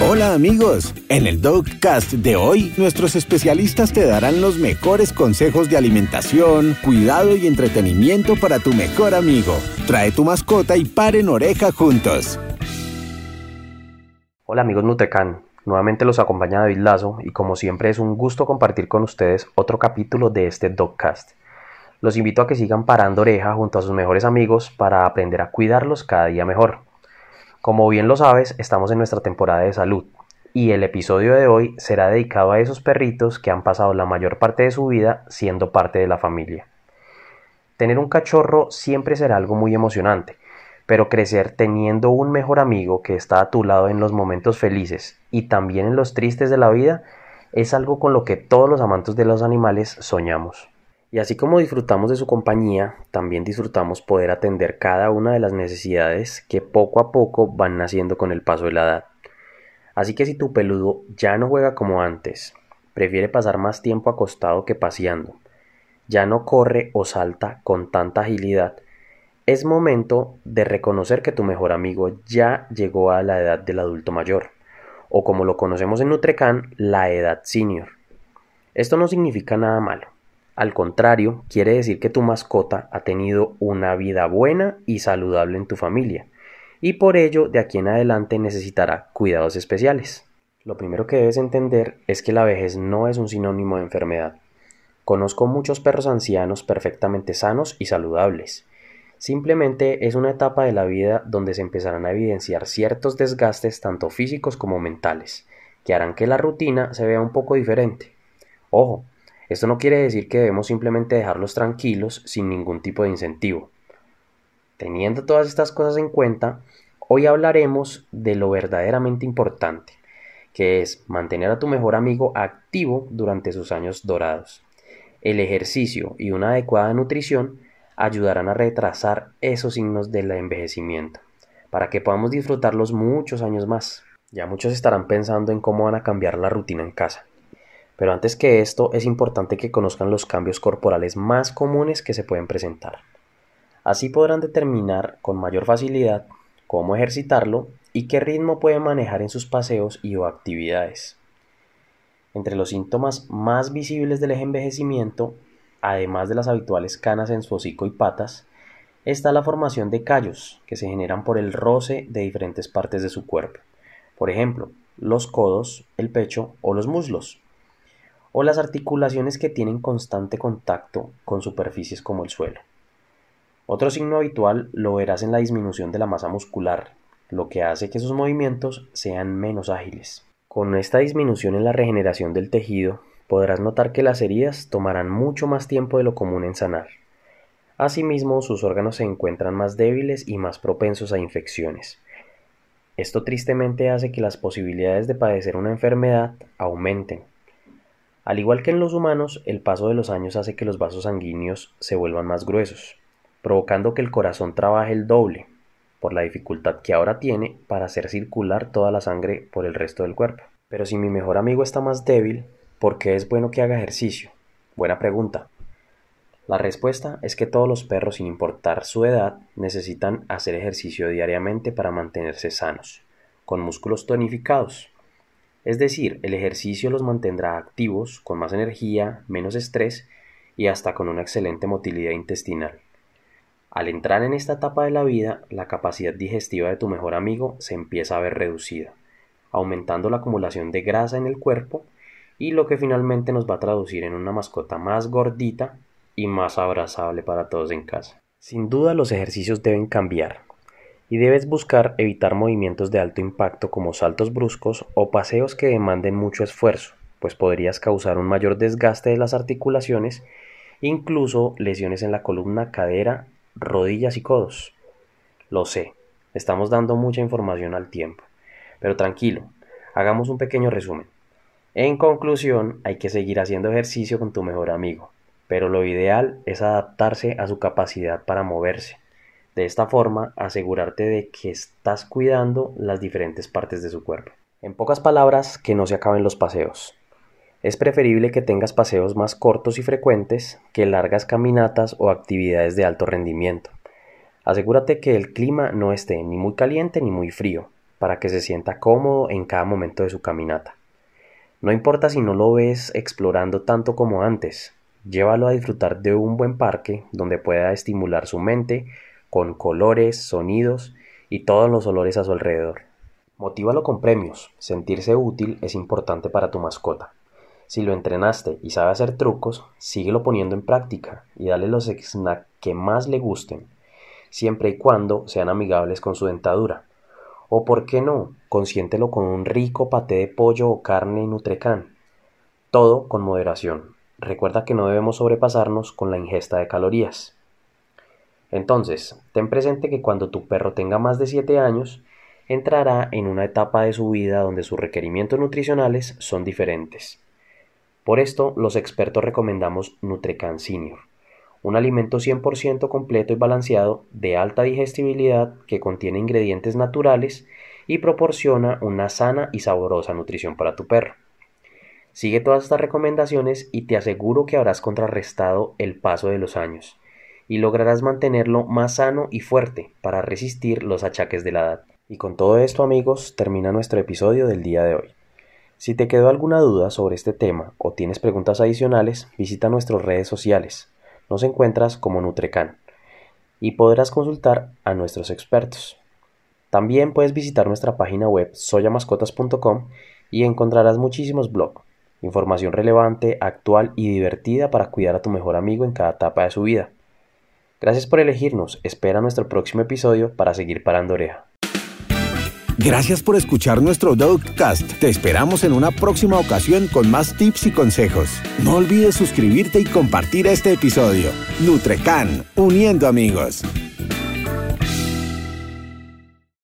Hola amigos, en el Dogcast de hoy nuestros especialistas te darán los mejores consejos de alimentación, cuidado y entretenimiento para tu mejor amigo. Trae tu mascota y paren oreja juntos. Hola amigos Nutrecan, nuevamente los acompaña David Lazo y como siempre es un gusto compartir con ustedes otro capítulo de este Dogcast. Los invito a que sigan parando oreja junto a sus mejores amigos para aprender a cuidarlos cada día mejor. Como bien lo sabes, estamos en nuestra temporada de salud y el episodio de hoy será dedicado a esos perritos que han pasado la mayor parte de su vida siendo parte de la familia. Tener un cachorro siempre será algo muy emocionante, pero crecer teniendo un mejor amigo que está a tu lado en los momentos felices y también en los tristes de la vida es algo con lo que todos los amantes de los animales soñamos. Y así como disfrutamos de su compañía, también disfrutamos poder atender cada una de las necesidades que poco a poco van naciendo con el paso de la edad. Así que si tu peludo ya no juega como antes, prefiere pasar más tiempo acostado que paseando, ya no corre o salta con tanta agilidad, es momento de reconocer que tu mejor amigo ya llegó a la edad del adulto mayor, o como lo conocemos en Nutrecan, la edad senior. Esto no significa nada malo al contrario, quiere decir que tu mascota ha tenido una vida buena y saludable en tu familia, y por ello de aquí en adelante necesitará cuidados especiales. Lo primero que debes entender es que la vejez no es un sinónimo de enfermedad. Conozco muchos perros ancianos perfectamente sanos y saludables. Simplemente es una etapa de la vida donde se empezarán a evidenciar ciertos desgastes tanto físicos como mentales, que harán que la rutina se vea un poco diferente. Ojo, esto no quiere decir que debemos simplemente dejarlos tranquilos sin ningún tipo de incentivo. Teniendo todas estas cosas en cuenta, hoy hablaremos de lo verdaderamente importante, que es mantener a tu mejor amigo activo durante sus años dorados. El ejercicio y una adecuada nutrición ayudarán a retrasar esos signos del envejecimiento, para que podamos disfrutarlos muchos años más. Ya muchos estarán pensando en cómo van a cambiar la rutina en casa. Pero antes que esto es importante que conozcan los cambios corporales más comunes que se pueden presentar. Así podrán determinar con mayor facilidad cómo ejercitarlo y qué ritmo puede manejar en sus paseos y o actividades. Entre los síntomas más visibles del envejecimiento, además de las habituales canas en su hocico y patas, está la formación de callos que se generan por el roce de diferentes partes de su cuerpo. Por ejemplo, los codos, el pecho o los muslos o las articulaciones que tienen constante contacto con superficies como el suelo. Otro signo habitual lo verás en la disminución de la masa muscular, lo que hace que sus movimientos sean menos ágiles. Con esta disminución en la regeneración del tejido, podrás notar que las heridas tomarán mucho más tiempo de lo común en sanar. Asimismo, sus órganos se encuentran más débiles y más propensos a infecciones. Esto tristemente hace que las posibilidades de padecer una enfermedad aumenten, al igual que en los humanos, el paso de los años hace que los vasos sanguíneos se vuelvan más gruesos, provocando que el corazón trabaje el doble, por la dificultad que ahora tiene para hacer circular toda la sangre por el resto del cuerpo. Pero si mi mejor amigo está más débil, ¿por qué es bueno que haga ejercicio? Buena pregunta. La respuesta es que todos los perros, sin importar su edad, necesitan hacer ejercicio diariamente para mantenerse sanos, con músculos tonificados, es decir, el ejercicio los mantendrá activos, con más energía, menos estrés y hasta con una excelente motilidad intestinal. Al entrar en esta etapa de la vida, la capacidad digestiva de tu mejor amigo se empieza a ver reducida, aumentando la acumulación de grasa en el cuerpo y lo que finalmente nos va a traducir en una mascota más gordita y más abrazable para todos en casa. Sin duda los ejercicios deben cambiar, y debes buscar evitar movimientos de alto impacto como saltos bruscos o paseos que demanden mucho esfuerzo, pues podrías causar un mayor desgaste de las articulaciones, incluso lesiones en la columna, cadera, rodillas y codos. Lo sé, estamos dando mucha información al tiempo, pero tranquilo, hagamos un pequeño resumen. En conclusión, hay que seguir haciendo ejercicio con tu mejor amigo, pero lo ideal es adaptarse a su capacidad para moverse de esta forma, asegurarte de que estás cuidando las diferentes partes de su cuerpo. En pocas palabras, que no se acaben los paseos. Es preferible que tengas paseos más cortos y frecuentes que largas caminatas o actividades de alto rendimiento. Asegúrate que el clima no esté ni muy caliente ni muy frío, para que se sienta cómodo en cada momento de su caminata. No importa si no lo ves explorando tanto como antes, llévalo a disfrutar de un buen parque donde pueda estimular su mente con colores, sonidos y todos los olores a su alrededor. Motívalo con premios. Sentirse útil es importante para tu mascota. Si lo entrenaste y sabe hacer trucos, síguelo poniendo en práctica y dale los snacks que más le gusten, siempre y cuando sean amigables con su dentadura. O por qué no, consiéntelo con un rico paté de pollo o carne Nutrecán. Todo con moderación. Recuerda que no debemos sobrepasarnos con la ingesta de calorías. Entonces, ten presente que cuando tu perro tenga más de 7 años, entrará en una etapa de su vida donde sus requerimientos nutricionales son diferentes. Por esto, los expertos recomendamos Nutrecan Senior, un alimento 100% completo y balanceado de alta digestibilidad que contiene ingredientes naturales y proporciona una sana y sabrosa nutrición para tu perro. Sigue todas estas recomendaciones y te aseguro que habrás contrarrestado el paso de los años y lograrás mantenerlo más sano y fuerte para resistir los achaques de la edad. Y con todo esto amigos termina nuestro episodio del día de hoy. Si te quedó alguna duda sobre este tema o tienes preguntas adicionales, visita nuestras redes sociales. Nos encuentras como Nutrecan y podrás consultar a nuestros expertos. También puedes visitar nuestra página web soyamascotas.com y encontrarás muchísimos blogs, información relevante, actual y divertida para cuidar a tu mejor amigo en cada etapa de su vida. Gracias por elegirnos, espera nuestro próximo episodio para seguir parando oreja. Gracias por escuchar nuestro Dogcast. Te esperamos en una próxima ocasión con más tips y consejos. No olvides suscribirte y compartir este episodio. Nutrecan, uniendo amigos.